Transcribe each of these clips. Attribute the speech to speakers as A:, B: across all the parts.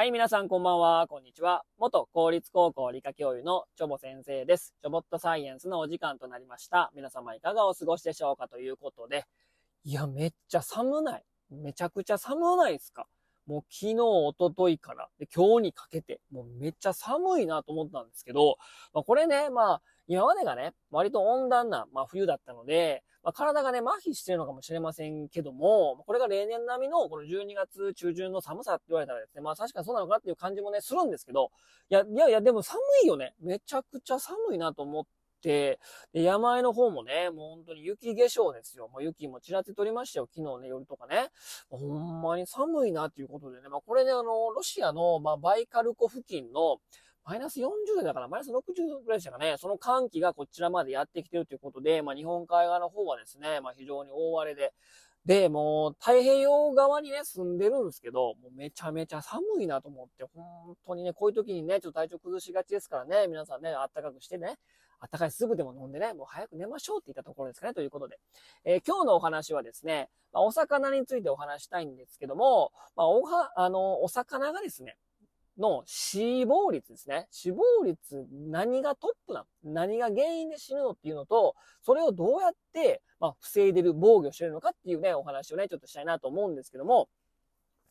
A: はい、皆さんこんばんは、こんにちは。元公立高校理科教諭のチョボ先生です。チョボットサイエンスのお時間となりました。皆様いかがお過ごしでしょうかということで、いや、めっちゃ寒ない。めちゃくちゃ寒ないですかもう昨日、一昨日から、で今日にかけて、もうめっちゃ寒いなと思ったんですけど、まあ、これね、まあ、今までがね、割と温暖な、まあ、冬だったので、まあ、体がね、麻痺してるのかもしれませんけども、これが例年並みのこの12月中旬の寒さって言われたらですね、まあ確かにそうなのかっていう感じもね、するんですけど、いや、いやいや、でも寒いよね。めちゃくちゃ寒いなと思って、で、山あいの方もね、もう本当に雪化粧ですよ。もう雪もちらって取りましたよ。昨日ね、夜とかね。ほんまに寒いなっていうことでね、まあこれね、あの、ロシアの、まあバイカル湖付近の、マイナス40度だから、マイナス60度ぐらいでしたかね。その寒気がこちらまでやってきてるということで、まあ、日本海側の方はですね、まあ、非常に大荒れで、で、もう、太平洋側にね、住んでるんですけど、もうめちゃめちゃ寒いなと思って、本当にね、こういう時にね、ちょっと体調崩しがちですからね、皆さんね、あったかくしてね、あったかいすぐでも飲んでね、もう早く寝ましょうって言ったところですかね、ということで。えー、今日のお話はですね、まあ、お魚についてお話したいんですけども、まあ、おは、あの、お魚がですね、の死亡率ですね。死亡率、何がトップなの？何が原因で死ぬのっていうのと、それをどうやって、まあ、防いでる、防御してるのかっていうね、お話をね、ちょっとしたいなと思うんですけども、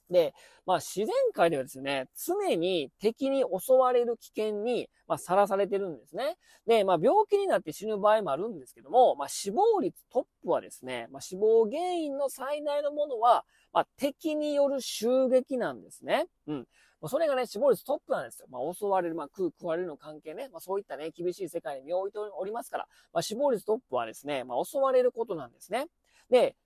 A: で、まあ自然界ではですね、常に敵に襲われる危険に、まあ、さらされてるんですね。で、まあ病気になって死ぬ場合もあるんですけども、まあ死亡率トップはですね、まあ死亡原因の最大のものは、まあ敵による襲撃なんですね。うん。それがね、死亡率トップなんですよ。まあ、襲われる、まあ、食う、食われるの関係ね。まあ、そういったね、厳しい世界に身を置いておりますから、まあ、死亡率トップはですね、まあ、襲われることなんですね。で、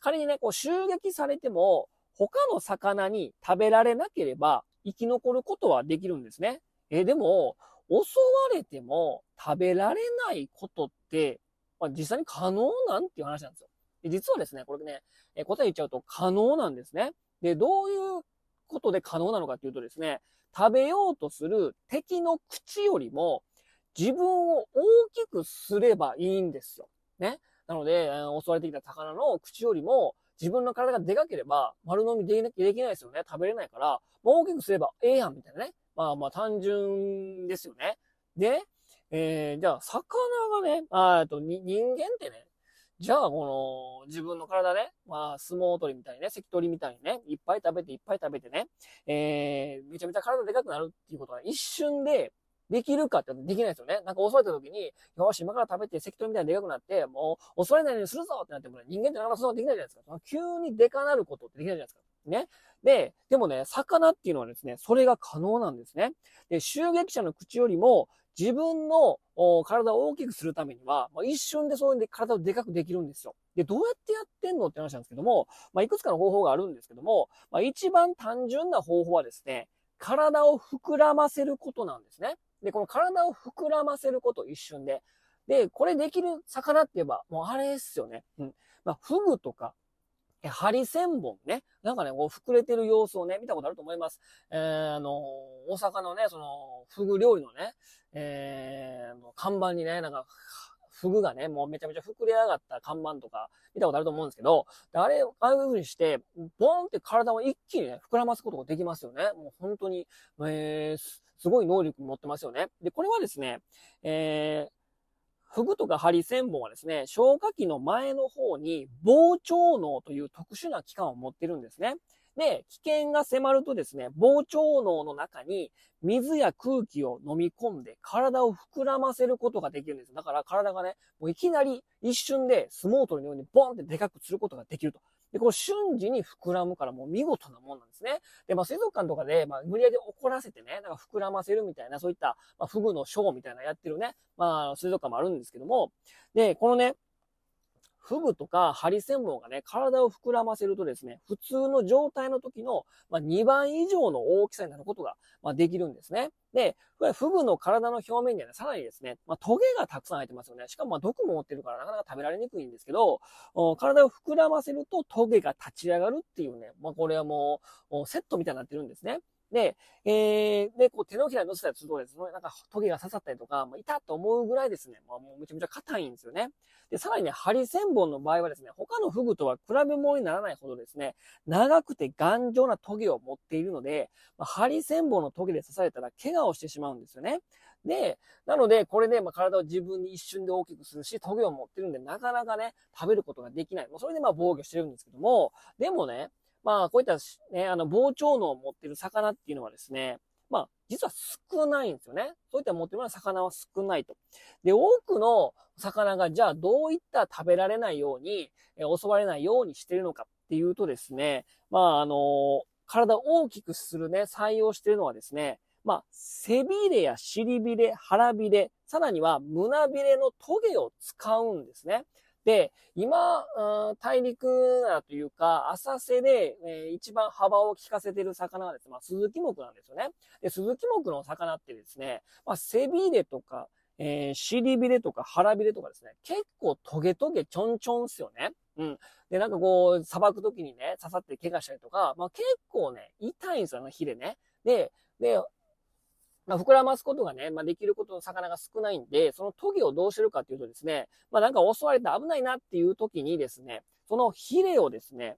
A: 仮にね、こう、襲撃されても、他の魚に食べられなければ、生き残ることはできるんですね。え、でも、襲われても食べられないことって、まあ、実際に可能なんていう話なんですよ。で実はですね、これね、え答え言っちゃうと可能なんですね。で、どういうことで可能なのかっていうとですね、食べようとする敵の口よりも自分を大きくすればいいんですよ。ね。なので、襲われてきた魚の口よりも自分の体がでかければ丸飲みできないですよね。食べれないから、もう大きくすればええやんみたいなね。まあまあ単純ですよね。で、えー、じゃあ魚がね、あと人間ってね、じゃあ、この、自分の体ね、まあ、相撲取りみたいにね、関取みたいにね、いっぱい食べていっぱい食べてね、えー、めちゃめちゃ体でかくなるっていうことは一瞬でできるかってできないですよね。なんか襲われた時に、よし、今から食べて関取みたいにでかくなって、もう、襲われないようにするぞってなっても、ね人間ってなかなかそんなできないじゃないですか。急にでかなることってできないじゃないですか。ね。で、でもね、魚っていうのはですね、それが可能なんですね。で、襲撃者の口よりも、自分の体を大きくするためには、まあ、一瞬でそういうで体をでかくできるんですよ。で、どうやってやってんのって話なんですけども、まあ、いくつかの方法があるんですけども、まあ、一番単純な方法はですね、体を膨らませることなんですね。で、この体を膨らませること一瞬で。で、これできる魚って言えば、もうあれですよね。うん。まあ、フグとか、ハリセンボンね。なんかね、こう膨れてる様子をね、見たことあると思います。えー、あの、大阪のね、その、フグ料理のね、えー、看板にね、なんか、フグがね、もうめちゃめちゃ膨れ上がった看板とか見たことあると思うんですけど、あれ、ああいう風にして、ボーンって体を一気にね、膨らますことができますよね。もう本当に、えー、すごい能力持ってますよね。で、これはですね、えー、フグとかハリセンボンはですね、消化器の前の方に膨張脳という特殊な器官を持ってるんですね。で、危険が迫るとですね、膨張脳の中に水や空気を飲み込んで体を膨らませることができるんです。だから体がね、もういきなり一瞬で相撲取りのようにボンってでかくすることができると。で、こう瞬時に膨らむからもう見事なもんなんですね。で、まあ水族館とかで、まあ無理やり怒らせてね、なんか膨らませるみたいな、そういった、まあフグのショーみたいなやってるね、まあ水族館もあるんですけども、で、このね、フグとかハリセンボンがね、体を膨らませるとですね、普通の状態の時の、ま、2倍以上の大きさになることが、ま、できるんですね。で、フグの体の表面にはね、さらにですね、まあ、トゲがたくさん生えてますよね。しかもま毒も持ってるからなかなか食べられにくいんですけど、体を膨らませるとトゲが立ち上がるっていうね、まあこれはもうセットみたいになってるんですね。で、えー、で、こう手のひらに乗せたりするとですね、なんかトゲが刺さったりとか、まあ、痛と思うぐらいですね、まあ、もうめちゃめちゃ硬いんですよね。で、さらにね、ハリセンボンの場合はですね、他のフグとは比べ物にならないほどですね、長くて頑丈なトゲを持っているので、まあ、ハリセンボンのトゲで刺されたら怪我をしてしまうんですよね。で、なので、これで、まあ、体を自分に一瞬で大きくするし、トゲを持ってるんで、なかなかね、食べることができない。もうそれでまあ防御してるんですけども、でもね、まあ、こういったね、あの、膨張能を持ってる魚っていうのはですね、まあ、実は少ないんですよね。そういった持ってるような魚は少ないと。で、多くの魚が、じゃあどういった食べられないように、え襲われないようにしてるのかっていうとですね、まあ、あの体を大きくするね、採用してるのはですね、まあ、背びれや尻びれ、腹びれ、さらには胸びれのトゲを使うんですね。で、今、大陸というか、浅瀬で、えー、一番幅を利かせている魚はですね、まあ、鈴木目なんですよね。で、鈴木目の魚ってですね、まあ、背びれとか、えー、尻びれとか腹びれとかですね、結構トゲトゲちょんちょんっすよね。うん。で、なんかこう、砂漠時にね、刺さって怪我したりとか、まあ結構ね、痛いんですよ、あのヒレね。で、で、まあ、膨らますことがね、まあ、できることの魚が少ないんで、そのトゲをどうしてるかっていうとですね、まあ、なんか襲われて危ないなっていう時にですね、そのヒレをですね、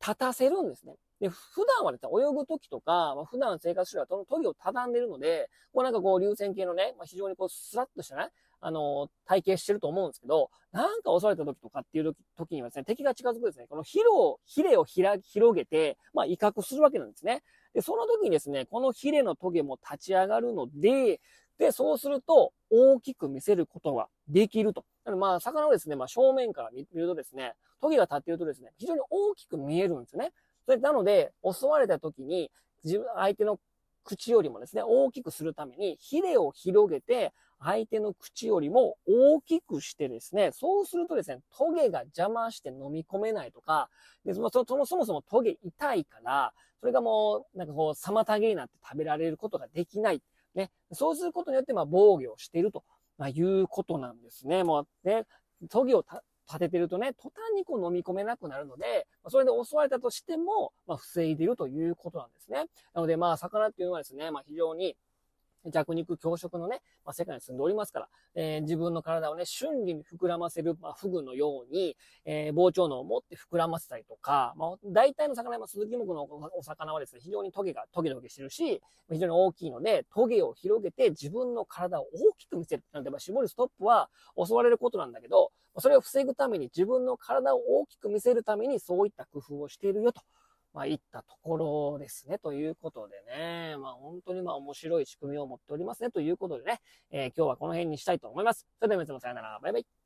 A: 立たせるんですね。で、普段はですね、泳ぐ時とか、まあ、普段生活するはそのトゲを畳んでるので、こうなんかこう流線形のね、まあ、非常にこうスラッとしたね、あの、体型してると思うんですけど、なんか襲われた時とかっていう時にはですね、敵が近づくですね、このヒレを、ヒレを広げて、まあ、威嚇するわけなんですね。で、その時にですね、このヒレのトゲも立ち上がるので、で、そうすると、大きく見せることができると。まあ、魚をですね、まあ、正面から見るとですね、トゲが立っているとですね、非常に大きく見えるんですよね。それなので、襲われた時に、自分、相手の口よりもですね、大きくするために、ヒレを広げて、相手の口よりも大きくしてですね、そうするとですね、トゲが邪魔して飲み込めないとか、でそもそもそもトゲ痛いから、それがもう、なんかこう、妨げになって食べられることができない。ね。そうすることによって、まあ、防御をしていると、ま、いうことなんですね。もう、ね、トゲを立ててるとね、途端にこう飲み込めなくなるので、それで襲われたとしても、まあ、防いでるということなんですね。なので、まあ、魚っていうのはですね、まあ、非常に、弱肉強食のね、まあ、世界に住んでおりますから、えー、自分の体をね、瞬時に膨らませる、まあ、フグのように、えー、膨張能を持って膨らませたりとか、まあ、大体の魚、まあ、鈴木目のお魚はですね、非常にトゲがトゲトゲしてるし、非常に大きいので、トゲを広げて自分の体を大きく見せる。なので、まあ、絞りストップは襲われることなんだけど、それを防ぐために自分の体を大きく見せるためにそういった工夫をしているよと。まあ、いったところですね。ということでね、まあ、本当にまあ、面白い仕組みを持っておりますね。ということでね、えー、今日はこの辺にしたいと思います。それでは皆様さよなら。バイバイ。